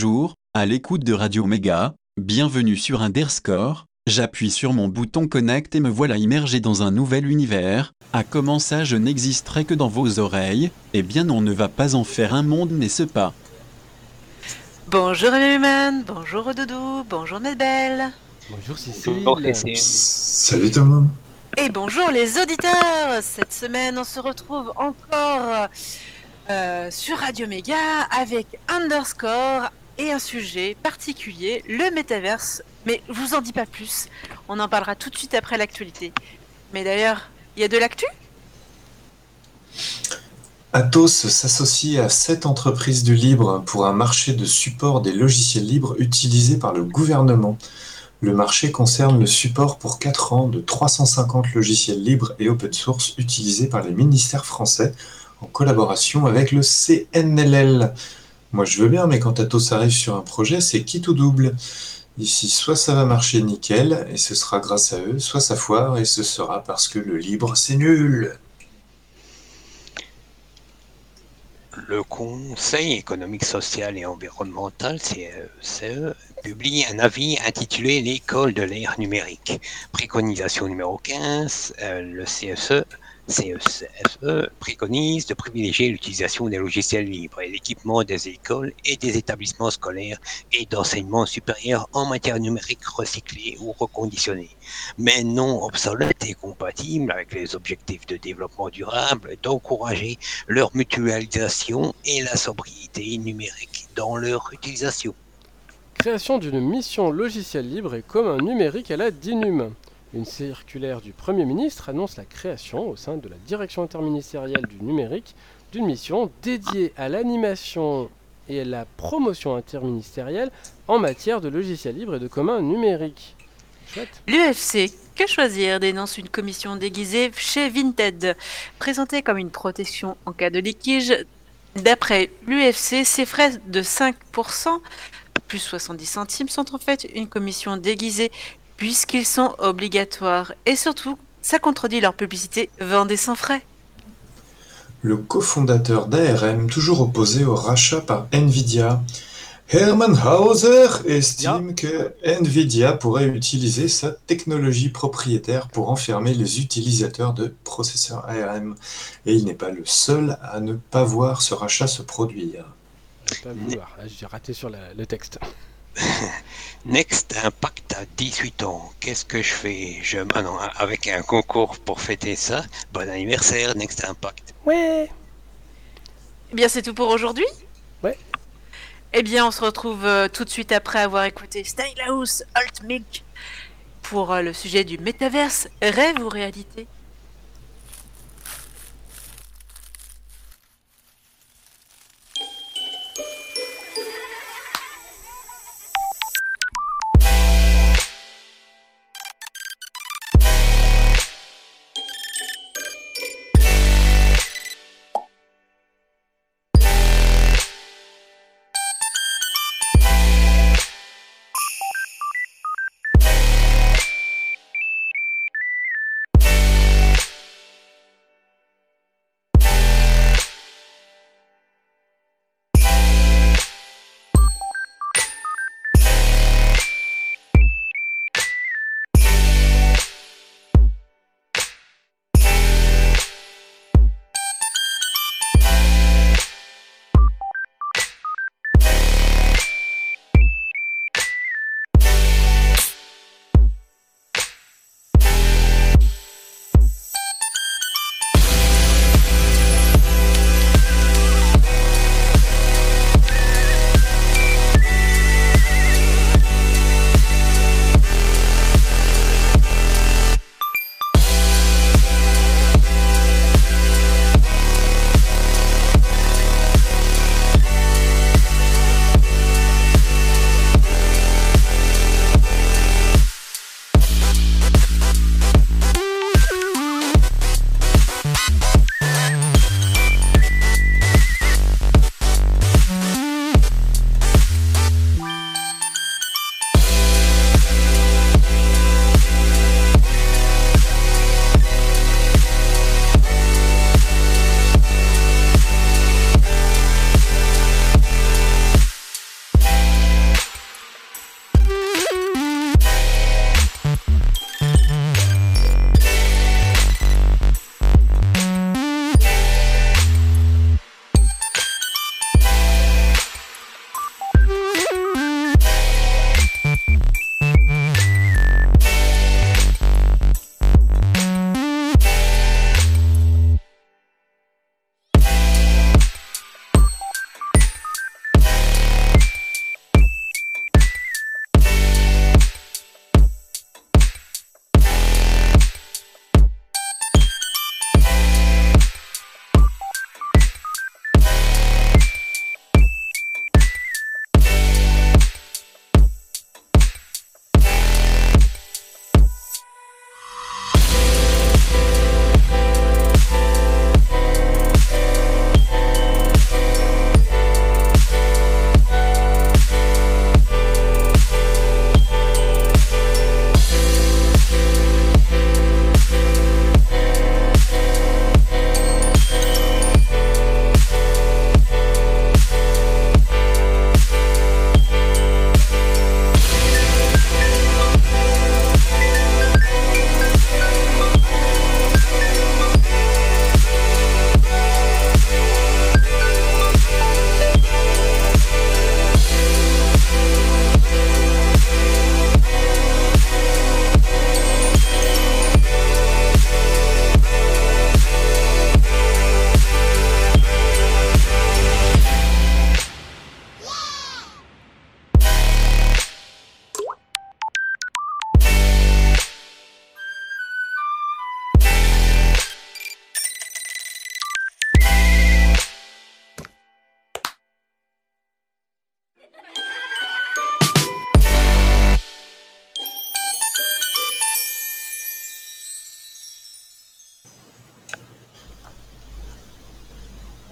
Bonjour, à l'écoute de Radio Méga, bienvenue sur Underscore. J'appuie sur mon bouton Connect et me voilà immergé dans un nouvel univers. À comment ça je n'existerai que dans vos oreilles Eh bien on ne va pas en faire un monde n'est-ce pas Bonjour Human, bonjour Doudou, bonjour Medbelle. Bonjour Cécile. Bonjour, Cécile. Salut tout le monde. Et bonjour les auditeurs Cette semaine, on se retrouve encore euh, sur Radio Méga avec Underscore et un sujet particulier, le métaverse. Mais je vous en dis pas plus, on en parlera tout de suite après l'actualité. Mais d'ailleurs, il y a de l'actu? Atos s'associe à sept entreprises du libre pour un marché de support des logiciels libres utilisés par le gouvernement. Le marché concerne le support pour 4 ans de 350 logiciels libres et open source utilisés par les ministères français en collaboration avec le CNLL. Moi je veux bien, mais quand Atos arrive sur un projet, c'est qui tout double. Ici, soit ça va marcher nickel et ce sera grâce à eux, soit ça foire et ce sera parce que le libre c'est nul. Le Conseil économique, social et environnemental, CECE, publie un avis intitulé L'école de l'ère numérique. Préconisation numéro 15, euh, le CSE, CECE préconise de privilégier l'utilisation des logiciels libres et l'équipement des écoles et des établissements scolaires et d'enseignement supérieur en matière numérique recyclée ou reconditionnée, mais non obsolète et compatible avec les objectifs de développement durable, d'encourager leur mutualisation et la sobriété numérique dans leur utilisation. Création d'une mission logicielle libre et commun numérique à la DINUM. Une circulaire du Premier ministre annonce la création, au sein de la direction interministérielle du numérique, d'une mission dédiée à l'animation et à la promotion interministérielle en matière de logiciels libres et de commun numérique. Chouette. L'UFC, que choisir dénonce une commission déguisée chez Vinted, présentée comme une protection en cas de litige. D'après l'UFC, ces frais de 5%, plus 70 centimes, sont en fait une commission déguisée puisqu'ils sont obligatoires. Et surtout, ça contredit leur publicité Vendez sans frais. Le cofondateur d'ARM, toujours opposé au rachat par Nvidia, Hermann Hauser estime que Nvidia pourrait utiliser sa technologie propriétaire pour enfermer les utilisateurs de processeurs ARM. Et il n'est pas le seul à ne pas voir ce rachat se produire. Je vais pas vouloir. J'ai raté sur la- le texte. Next Impact à 18 ans. Qu'est-ce que je fais? Je... Ah non, avec un concours pour fêter ça. Bon anniversaire, Next Impact. Ouais Eh bien, c'est tout pour aujourd'hui Ouais. Eh bien, on se retrouve euh, tout de suite après avoir écouté Stylehouse Alt Milk pour euh, le sujet du métaverse, rêve ou réalité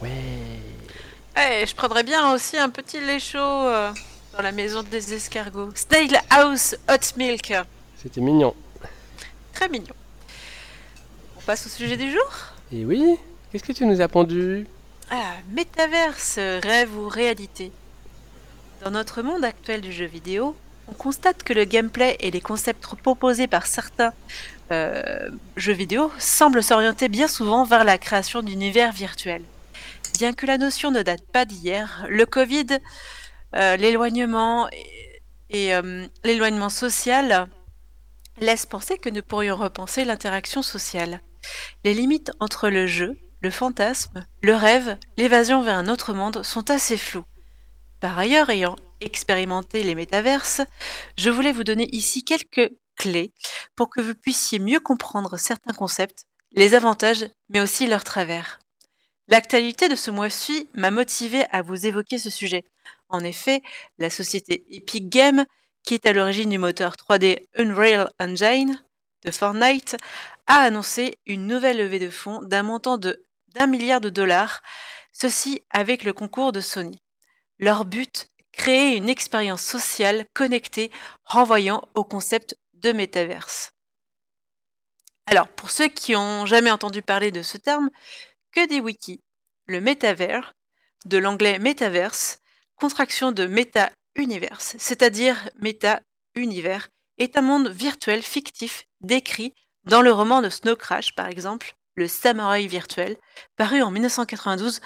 Ouais. Eh, je prendrais bien aussi un petit lait chaud euh, dans la maison des escargots. Snail House Hot Milk. C'était mignon. Très mignon. On passe au sujet du jour? Et oui, qu'est-ce que tu nous as pondu Ah, métaverse, rêve ou réalité? Dans notre monde actuel du jeu vidéo, on constate que le gameplay et les concepts proposés par certains euh, jeux vidéo semblent s'orienter bien souvent vers la création d'univers virtuels. Bien que la notion ne date pas d'hier, le Covid, euh, l'éloignement et, euh, l'éloignement social laissent penser que nous pourrions repenser l'interaction sociale. Les limites entre le jeu, le fantasme, le rêve, l'évasion vers un autre monde sont assez floues. Par ailleurs, ayant expérimenté les métaverses, je voulais vous donner ici quelques clés pour que vous puissiez mieux comprendre certains concepts, les avantages, mais aussi leurs travers. L'actualité de ce mois-ci m'a motivé à vous évoquer ce sujet. En effet, la société Epic Games, qui est à l'origine du moteur 3D Unreal Engine de Fortnite, a annoncé une nouvelle levée de fonds d'un montant de d'un milliard de dollars, ceci avec le concours de Sony. Leur but créer une expérience sociale connectée renvoyant au concept de métaverse. Alors, pour ceux qui n'ont jamais entendu parler de ce terme, que des wikis Le métavers, de l'anglais metaverse, contraction de méta-universe, c'est-à-dire méta-univers, est un monde virtuel fictif décrit dans le roman de Snow Crash, par exemple, Le Samouraï virtuel, paru en 1992,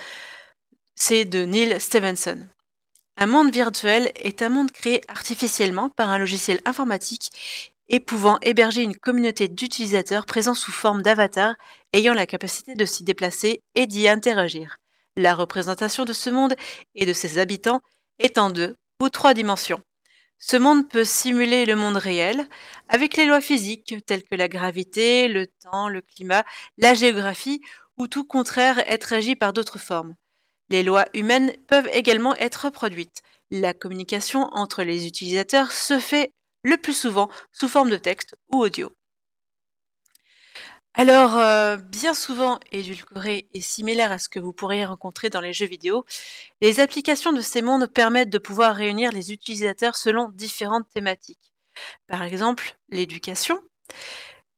c'est de Neil Stevenson. Un monde virtuel est un monde créé artificiellement par un logiciel informatique et pouvant héberger une communauté d'utilisateurs présents sous forme d'avatars ayant la capacité de s'y déplacer et d'y interagir. La représentation de ce monde et de ses habitants est en deux ou trois dimensions. Ce monde peut simuler le monde réel avec les lois physiques telles que la gravité, le temps, le climat, la géographie ou tout contraire être régi par d'autres formes. Les lois humaines peuvent également être reproduites. La communication entre les utilisateurs se fait le plus souvent sous forme de texte ou audio. Alors, euh, bien souvent édulcoré et similaire à ce que vous pourriez rencontrer dans les jeux vidéo, les applications de ces mondes permettent de pouvoir réunir les utilisateurs selon différentes thématiques. Par exemple, l'éducation,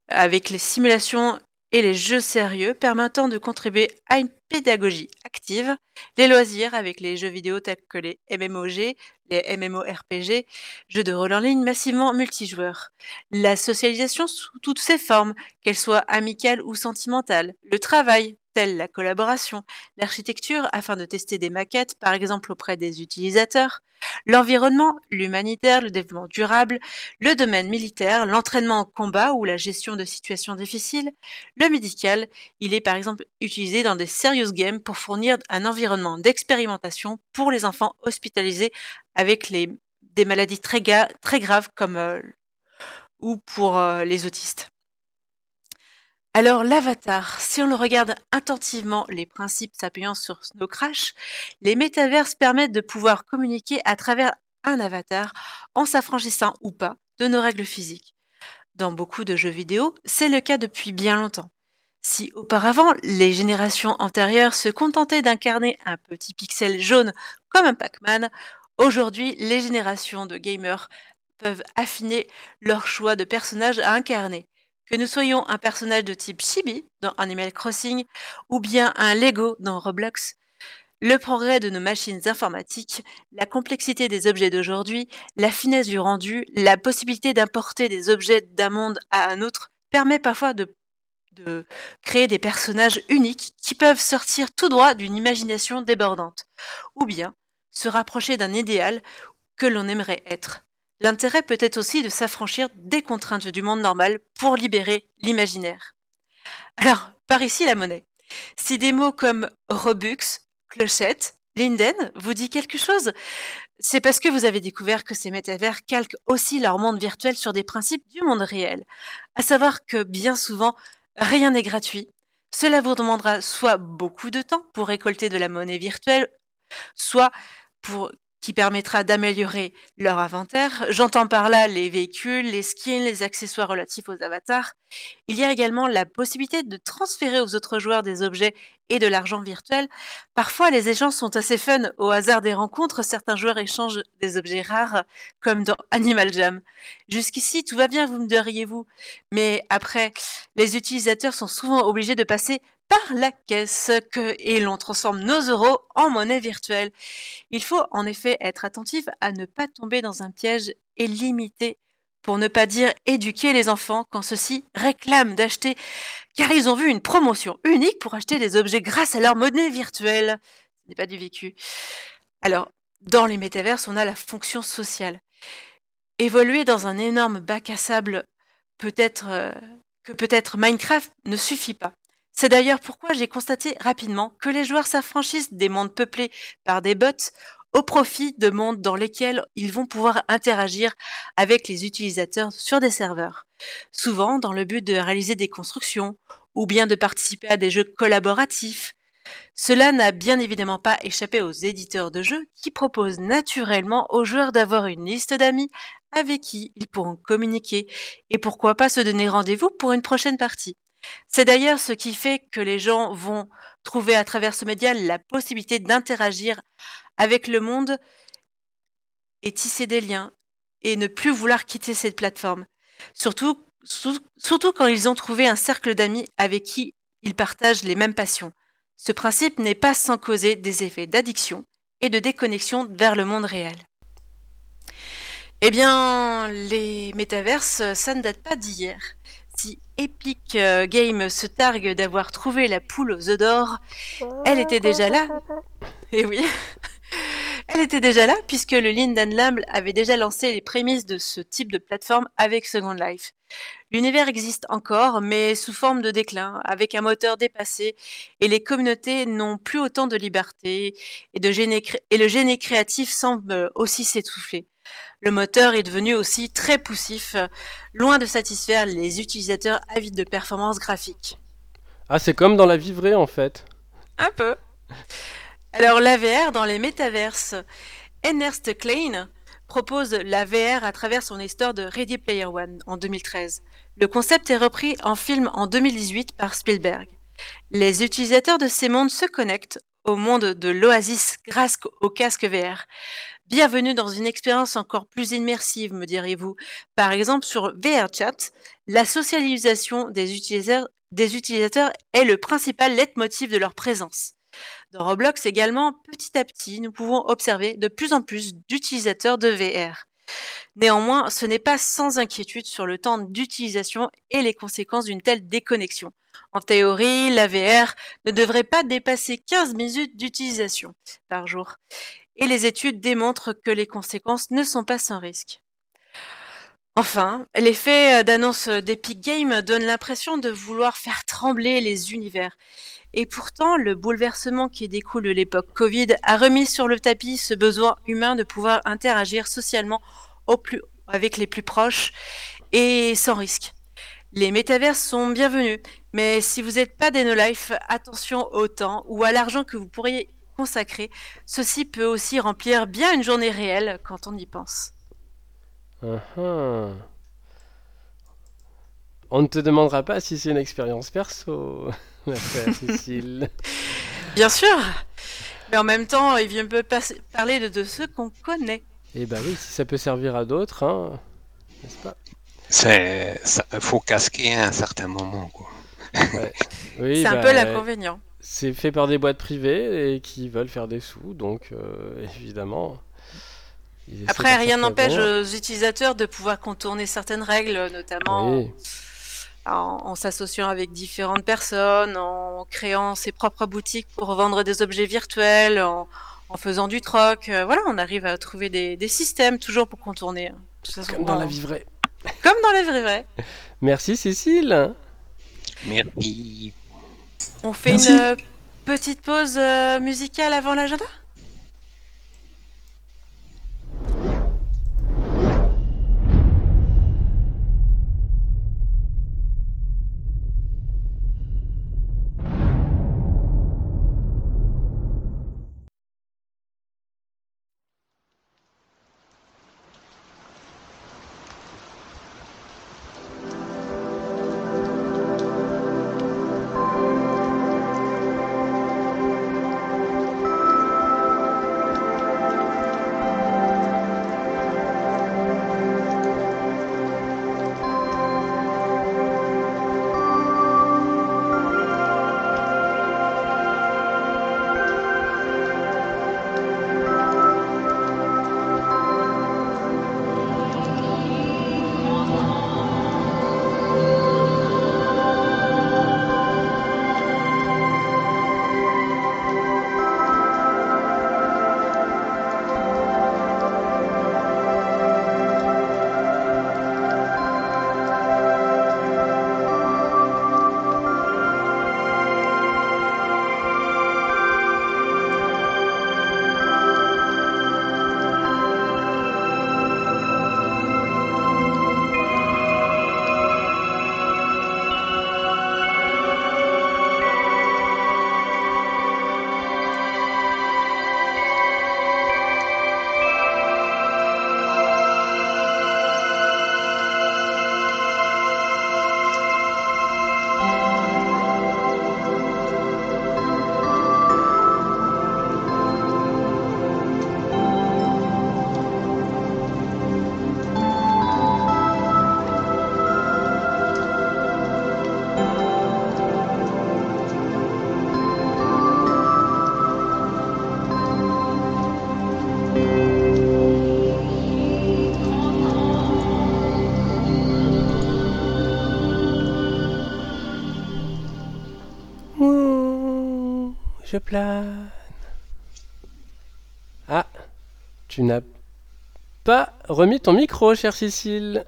avec les simulations et les jeux sérieux permettant de contribuer à une pédagogie active, les loisirs avec les jeux vidéo tels que les MMOG, les MMORPG, jeux de rôle en ligne massivement multijoueurs, la socialisation sous toutes ses formes, qu'elles soient amicales ou sentimentales, le travail, telle la collaboration, l'architecture afin de tester des maquettes, par exemple auprès des utilisateurs, l'environnement, l'humanitaire, le développement durable, le domaine militaire, l'entraînement en combat ou la gestion de situations difficiles, le médical, il est par exemple utilisé dans des serious games pour fournir un environnement d'expérimentation pour les enfants hospitalisés avec des maladies très graves comme euh, ou pour euh, les autistes. Alors l'avatar, si on le regarde attentivement, les principes s'appuyant sur Snow Crash, les métaverses permettent de pouvoir communiquer à travers un avatar en s'affranchissant ou pas de nos règles physiques. Dans beaucoup de jeux vidéo, c'est le cas depuis bien longtemps. Si auparavant, les générations antérieures se contentaient d'incarner un petit pixel jaune comme un Pac-Man, aujourd'hui, les générations de gamers peuvent affiner leur choix de personnage à incarner. Que nous soyons un personnage de type Chibi dans Animal Crossing ou bien un Lego dans Roblox, le progrès de nos machines informatiques, la complexité des objets d'aujourd'hui, la finesse du rendu, la possibilité d'importer des objets d'un monde à un autre permet parfois de, de créer des personnages uniques qui peuvent sortir tout droit d'une imagination débordante, ou bien se rapprocher d'un idéal que l'on aimerait être. L'intérêt peut être aussi de s'affranchir des contraintes du monde normal pour libérer l'imaginaire. Alors, par ici la monnaie. Si des mots comme Robux, clochette, Linden vous dit quelque chose, c'est parce que vous avez découvert que ces métavers calquent aussi leur monde virtuel sur des principes du monde réel. À savoir que bien souvent, rien n'est gratuit. Cela vous demandera soit beaucoup de temps pour récolter de la monnaie virtuelle, soit pour qui permettra d'améliorer leur inventaire. J'entends par là les véhicules, les skins, les accessoires relatifs aux avatars. Il y a également la possibilité de transférer aux autres joueurs des objets et de l'argent virtuel. Parfois, les échanges sont assez fun. Au hasard des rencontres, certains joueurs échangent des objets rares, comme dans Animal Jam. Jusqu'ici, tout va bien, vous me diriez-vous. Mais après, les utilisateurs sont souvent obligés de passer par la caisse et l'on transforme nos euros en monnaie virtuelle. Il faut en effet être attentif à ne pas tomber dans un piège et limiter, pour ne pas dire éduquer les enfants quand ceux-ci réclament d'acheter, car ils ont vu une promotion unique pour acheter des objets grâce à leur monnaie virtuelle. Ce n'est pas du vécu. Alors, dans les métaverses, on a la fonction sociale. Évoluer dans un énorme bac à sable peut-être euh, que peut-être Minecraft ne suffit pas. C'est d'ailleurs pourquoi j'ai constaté rapidement que les joueurs s'affranchissent des mondes peuplés par des bots au profit de mondes dans lesquels ils vont pouvoir interagir avec les utilisateurs sur des serveurs, souvent dans le but de réaliser des constructions ou bien de participer à des jeux collaboratifs. Cela n'a bien évidemment pas échappé aux éditeurs de jeux qui proposent naturellement aux joueurs d'avoir une liste d'amis avec qui ils pourront communiquer et pourquoi pas se donner rendez-vous pour une prochaine partie? C'est d'ailleurs ce qui fait que les gens vont trouver à travers ce média la possibilité d'interagir avec le monde et tisser des liens et ne plus vouloir quitter cette plateforme. Surtout, quand ils ont trouvé un cercle d'amis avec qui ils partagent les mêmes passions. Ce principe n'est pas sans causer des effets d'addiction et de déconnexion vers le monde réel. Eh bien, les métaverses, ça ne date pas d'hier Epic euh, Games se targue d'avoir trouvé la poule aux œufs d'or, elle était déjà là. Et eh oui, elle était déjà là puisque le Linden Lab avait déjà lancé les prémices de ce type de plateforme avec Second Life. L'univers existe encore, mais sous forme de déclin, avec un moteur dépassé, et les communautés n'ont plus autant de liberté, et, de et le génie créatif semble aussi s'étouffer. Le moteur est devenu aussi très poussif, loin de satisfaire les utilisateurs avides de performances graphiques. Ah, c'est comme dans la vie vraie en fait. Un peu. Alors l'AVR dans les métaverses. Ernest Klein propose la VR à travers son histoire de Ready Player One en 2013. Le concept est repris en film en 2018 par Spielberg. Les utilisateurs de ces mondes se connectent au monde de l'Oasis grâce au casque VR. Bienvenue dans une expérience encore plus immersive, me direz-vous. Par exemple, sur VRChat, la socialisation des utilisateurs, est le principal leitmotiv de leur présence. Dans Roblox également, petit à petit, nous pouvons observer de plus en plus d'utilisateurs de VR. Néanmoins, ce n'est pas sans inquiétude sur le temps d'utilisation et les conséquences d'une telle déconnexion. En théorie, la VR ne devrait pas dépasser 15 minutes d'utilisation par jour et les études démontrent que les conséquences ne sont pas sans risque. Enfin, l'effet d'annonce d'Epic Games donne l'impression de vouloir faire trembler les univers. Et pourtant, le bouleversement qui découle de l'époque Covid a remis sur le tapis ce besoin humain de pouvoir interagir socialement avec les plus proches et sans risque. Les métavers sont bienvenus, mais si vous n'êtes pas des no-life, attention au temps ou à l'argent que vous pourriez consacré, ceci peut aussi remplir bien une journée réelle quand on y pense. Uh-huh. On ne te demandera pas si c'est une expérience perso, ma chère Cécile. Bien sûr, mais en même temps, il vient peu parler de, de ceux qu'on connaît. Eh bah oui, si ça peut servir à d'autres, hein, n'est-ce pas? C'est, faut casquer à un certain moment, quoi. c'est un bah, peu l'inconvénient c'est fait par des boîtes privées et qui veulent faire des sous, donc euh, évidemment. Après, rien n'empêche aux utilisateurs de pouvoir contourner certaines règles, notamment en, s'associant avec différentes personnes, en créant ses propres boutiques pour vendre des objets virtuels, en, faisant du troc. Euh, voilà, on arrive à trouver des, systèmes toujours pour contourner. Hein. Comme dans la vie vraie. Comme dans la vie vraie. Merci Cécile. Merci. On fait une petite pause euh, musicale avant l'agenda? Je plane. Ah, tu n'as pas remis ton micro, chère Cécile.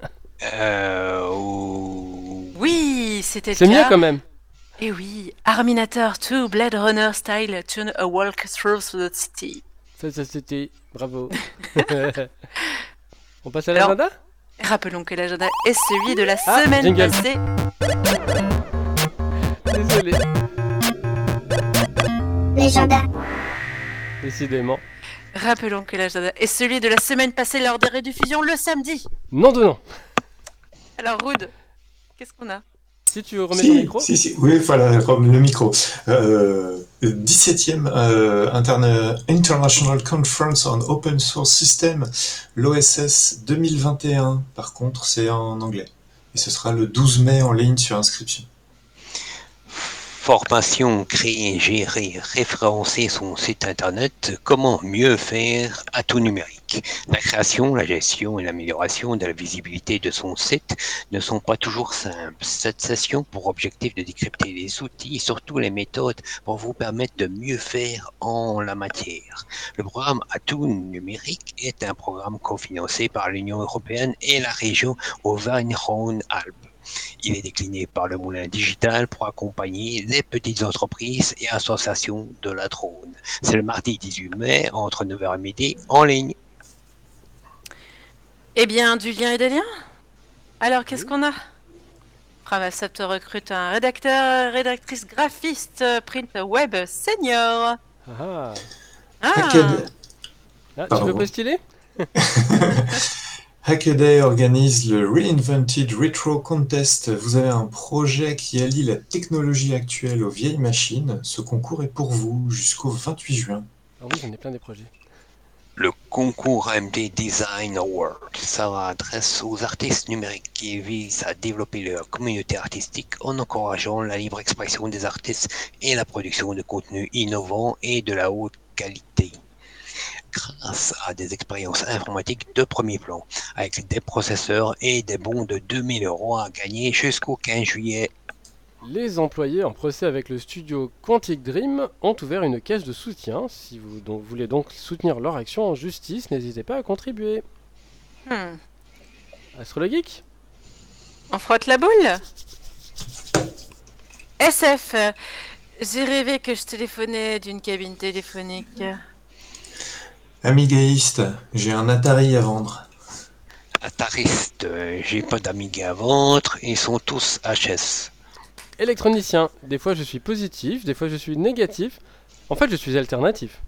Euh, ou- Oui, c'était le C'est mieux quand même. Et oui, Arminator 2 Blade Runner Style Tune a Walk Through the City. Ça, ça c'était. Bravo. On passe à l'agenda? Rappelons que l'agenda est celui de la Ah, semaine jingle. passée. Désolé, L'agenda. décidément. Rappelons que l'agenda est celui de la semaine passée lors des rediffusions le samedi. Non de non. Alors, Rude, qu'est-ce qu'on a? Si tu remets Si, ton micro. si, si, oui, voilà, le micro. Euh, 17e euh, Interna- International Conference on Open Source System, l'OSS 2021. Par contre, c'est en anglais. Et ce sera le 12 mai en ligne sur inscription. Formation, créer, gérer, référencer son site internet, comment mieux faire à tout numérique. La création, la gestion et l'amélioration de la visibilité de son site ne sont pas toujours simples. Cette session pour objectif de décrypter les outils et surtout les méthodes pour vous permettre de mieux faire en la matière. Le programme Atout numérique est un programme cofinancé par l'Union européenne et la région Auvergne-Rhône-Alpes. Il est décliné par le Moulin Digital pour accompagner les petites entreprises et associations de la Drône. C'est le mardi 18 mai entre 9h et midi en ligne. Eh bien, du lien et des liens? Alors, qu'est-ce qu'on a? Framasoft recrute un rédacteur, rédactrice graphiste, print web senior. Ah, Ah, Ah, tu veux postuler? Hackaday organise le Reinvented Retro Contest. Vous avez un projet qui allie la technologie actuelle aux vieilles machines. Ce concours est pour vous jusqu'au 28 juin. Ah oui, j'en ai plein des projets. Le concours AMD Design Award s'adresse aux artistes numériques qui visent à développer leur communauté artistique en encourageant la libre expression des artistes et la production de contenus innovants et de la haute qualité. Grâce à des expériences informatiques de premier plan, avec des processeurs et des bons de 2000 euros à gagner jusqu'au 15 juillet Les employés en procès avec le studio Quantic Dream ont ouvert une caisse de soutien. Si vous donc- voulez donc soutenir leur action en justice, n'hésitez pas à contribuer. hmm, Astrologique on frotte la boule? SF, euh, j'ai rêvé que je téléphonais d'une cabine téléphonique. Amigaïste, j'ai un Atari à vendre. Atariste, euh, j'ai pas d'Amiga à vendre, ils sont tous HS. Électronicien. Des fois je suis positif, des fois je suis négatif. En fait, je suis alternatif.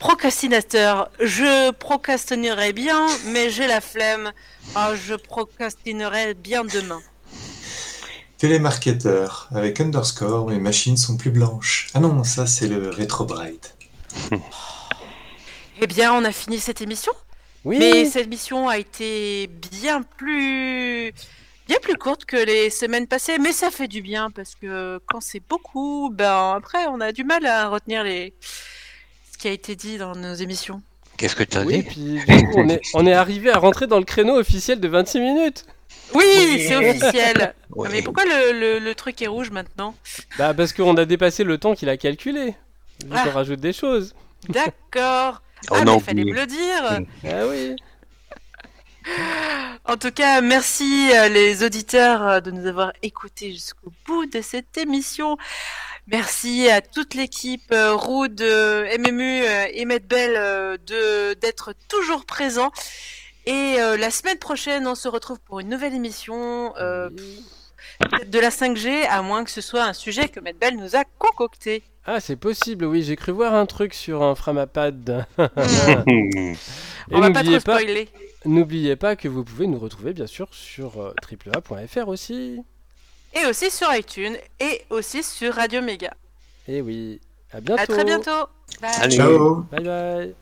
Procrastinateur, je procrastinerai bien, mais j'ai la flemme. Ah, je procrastinerai bien demain. Télémarketeur, avec underscore, mes machines sont plus blanches. Ah non, ça c'est le Retro Bright. Eh bien, on a fini cette émission. Oui. Mais cette émission a été bien plus bien plus courte que les semaines passées, mais ça fait du bien parce que quand c'est beaucoup, ben après on a du mal à retenir les ce qui a été dit dans nos émissions. Qu'est-ce que tu as Oui, dit puis du coup, on est, on est arrivé à rentrer dans le créneau officiel de 26 minutes. Oui, c'est officiel. Mais pourquoi le, le- le truc est rouge maintenant? Bah parce qu'on a dépassé le temps qu'il a calculé. Vu Ah. rajoute des choses. D'accord. On ah, mais fallait me le dire. Ah oui. En tout cas, merci euh, les auditeurs euh, de nous avoir écoutés jusqu'au bout de cette émission. Merci à toute l'équipe, euh, Roud, euh, MMU et Medbel de d'être toujours présents. Et euh, la semaine prochaine, on se retrouve pour une nouvelle émission euh, de la 5G, à moins que ce soit un sujet que Medbel nous a concocté. Ah, c'est possible, oui. J'ai cru voir un truc sur un Framapad. Hmm. Et on va pas trop n'oubliez pas, spoiler. n'oubliez pas que vous pouvez nous retrouver bien sûr sur euh, AAA.fr aussi. Et aussi sur iTunes et aussi sur Radio Méga. Et oui, à bientôt. À très bientôt. Bye. Ciao Bye bye.